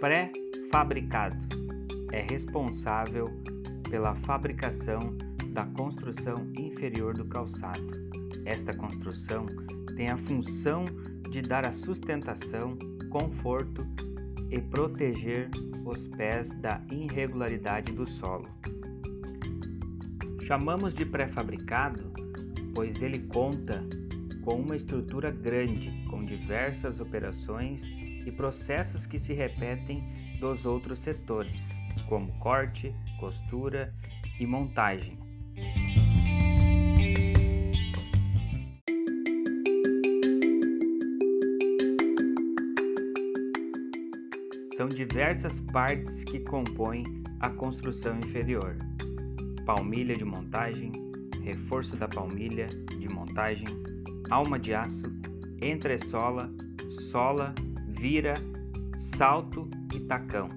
Pré-fabricado é responsável pela fabricação da construção inferior do calçado. Esta construção tem a função de dar a sustentação, conforto e proteger os pés da irregularidade do solo. Chamamos de pré-fabricado, pois ele conta com uma estrutura grande, com diversas operações e processos que se repetem dos outros setores, como corte, costura e montagem. São diversas partes que compõem a construção inferior: palmilha de montagem, reforço da palmilha de montagem, alma de aço, entressola, sola, vira, salto e tacão.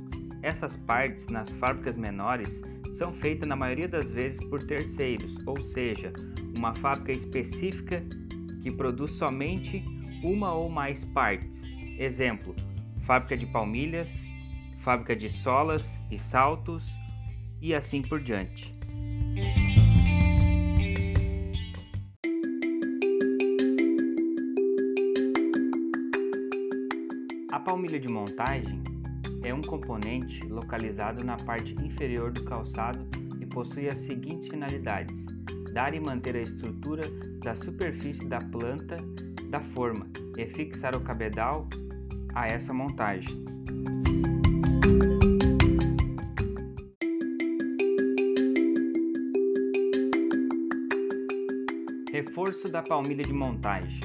Essas partes nas fábricas menores são feitas na maioria das vezes por terceiros, ou seja, uma fábrica específica que produz somente uma ou mais partes. Exemplo: fábrica de palmilhas, fábrica de solas e saltos e assim por diante. Palmilha de montagem é um componente localizado na parte inferior do calçado e possui as seguintes finalidades: dar e manter a estrutura da superfície da planta da forma e fixar o cabedal a essa montagem. Reforço da palmilha de montagem.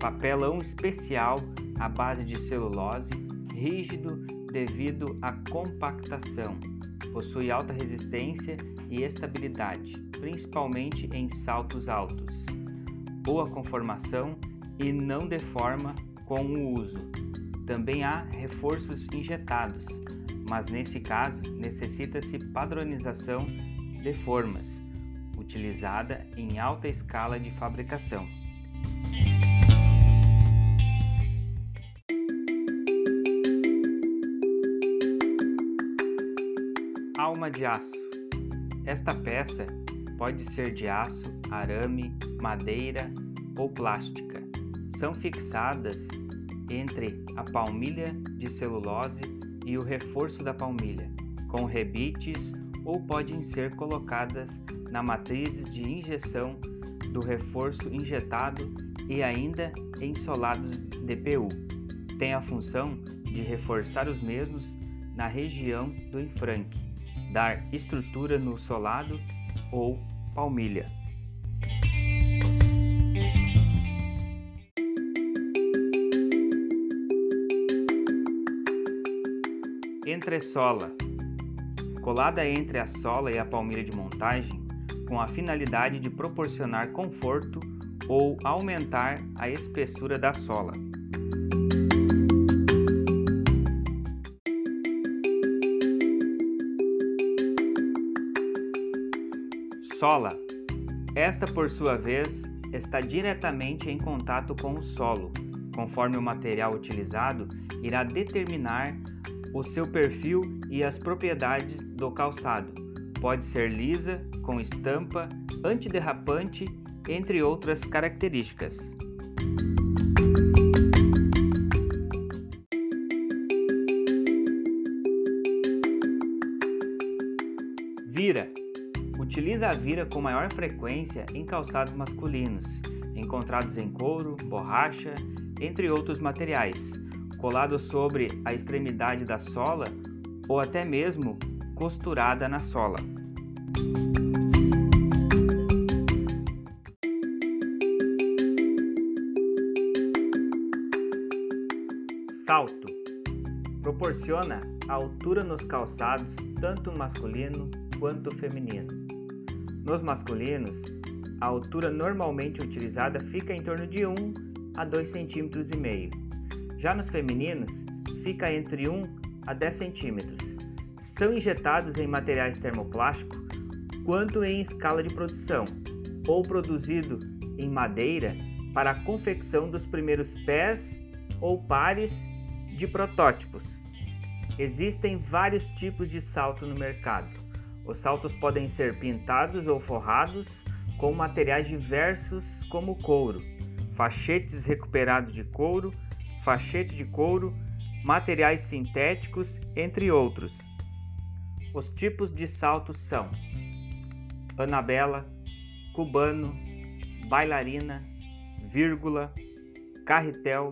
Papelão especial à base de celulose, rígido devido à compactação. Possui alta resistência e estabilidade, principalmente em saltos altos. Boa conformação e não deforma com o uso. Também há reforços injetados, mas nesse caso necessita-se padronização de formas, utilizada em alta escala de fabricação. De aço. Esta peça pode ser de aço, arame, madeira ou plástica. São fixadas entre a palmilha de celulose e o reforço da palmilha, com rebites ou podem ser colocadas na matrizes de injeção do reforço injetado e ainda em solados de PU. Tem a função de reforçar os mesmos na região do enfranque dar estrutura no solado ou palmilha. Entressola colada entre a sola e a palmilha de montagem com a finalidade de proporcionar conforto ou aumentar a espessura da sola. Sola. Esta, por sua vez, está diretamente em contato com o solo, conforme o material utilizado irá determinar o seu perfil e as propriedades do calçado. Pode ser lisa, com estampa, antiderrapante, entre outras características. Utiliza a vira com maior frequência em calçados masculinos, encontrados em couro, borracha, entre outros materiais, colado sobre a extremidade da sola ou até mesmo costurada na sola. Salto proporciona altura nos calçados tanto masculino quanto feminino. Nos masculinos, a altura normalmente utilizada fica em torno de 1 a 2,5 cm. Já nos femininos, fica entre 1 a 10 cm. São injetados em materiais termoplástico quanto em escala de produção, ou produzido em madeira para a confecção dos primeiros pés ou pares de protótipos. Existem vários tipos de salto no mercado. Os saltos podem ser pintados ou forrados com materiais diversos como couro, fachetes recuperados de couro, fachete de couro, materiais sintéticos, entre outros. Os tipos de saltos são Anabela, cubano, bailarina, vírgula, carretel,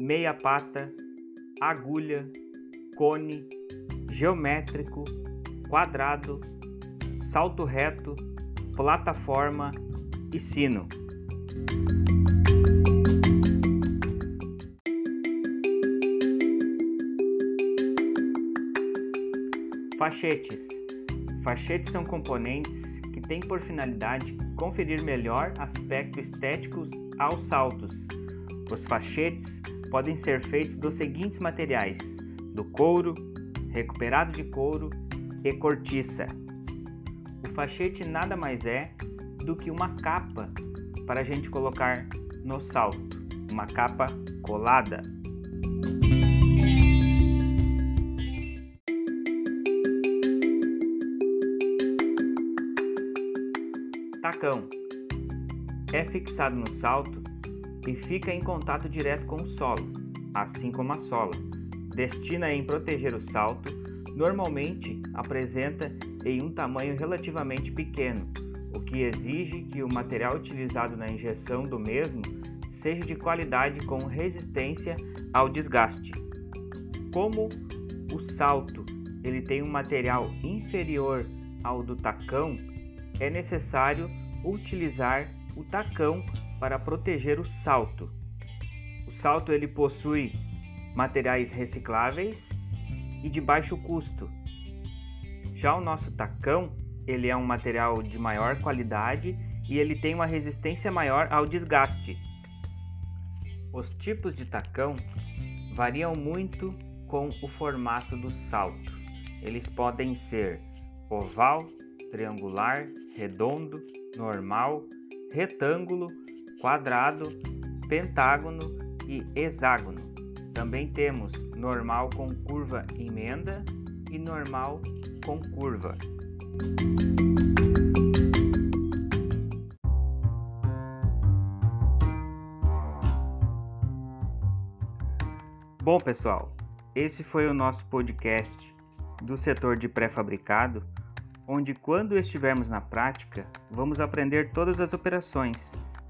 meia pata, agulha, cone, geométrico, quadrado, salto reto, plataforma e sino. Fachetes. Fachetes são componentes que têm por finalidade conferir melhor aspecto estético aos saltos. Os fachetes podem ser feitos dos seguintes materiais: do couro, recuperado de couro e cortiça. O fachete nada mais é do que uma capa para a gente colocar no salto, uma capa colada. Tacão é fixado no salto e fica em contato direto com o solo, assim como a sola. Destina em proteger o salto, normalmente apresenta em um tamanho relativamente pequeno, o que exige que o material utilizado na injeção do mesmo seja de qualidade com resistência ao desgaste. Como o salto ele tem um material inferior ao do tacão, é necessário utilizar o tacão para proteger o salto. O salto ele possui materiais recicláveis e de baixo custo. Já o nosso tacão, ele é um material de maior qualidade e ele tem uma resistência maior ao desgaste. Os tipos de tacão variam muito com o formato do salto. Eles podem ser oval, triangular, redondo, normal, retângulo, quadrado, pentágono e hexágono. Também temos normal com curva emenda e normal com curva. Bom, pessoal, esse foi o nosso podcast do setor de pré-fabricado onde, quando estivermos na prática, vamos aprender todas as operações,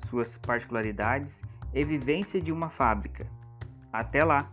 suas particularidades e vivência de uma fábrica. Até lá!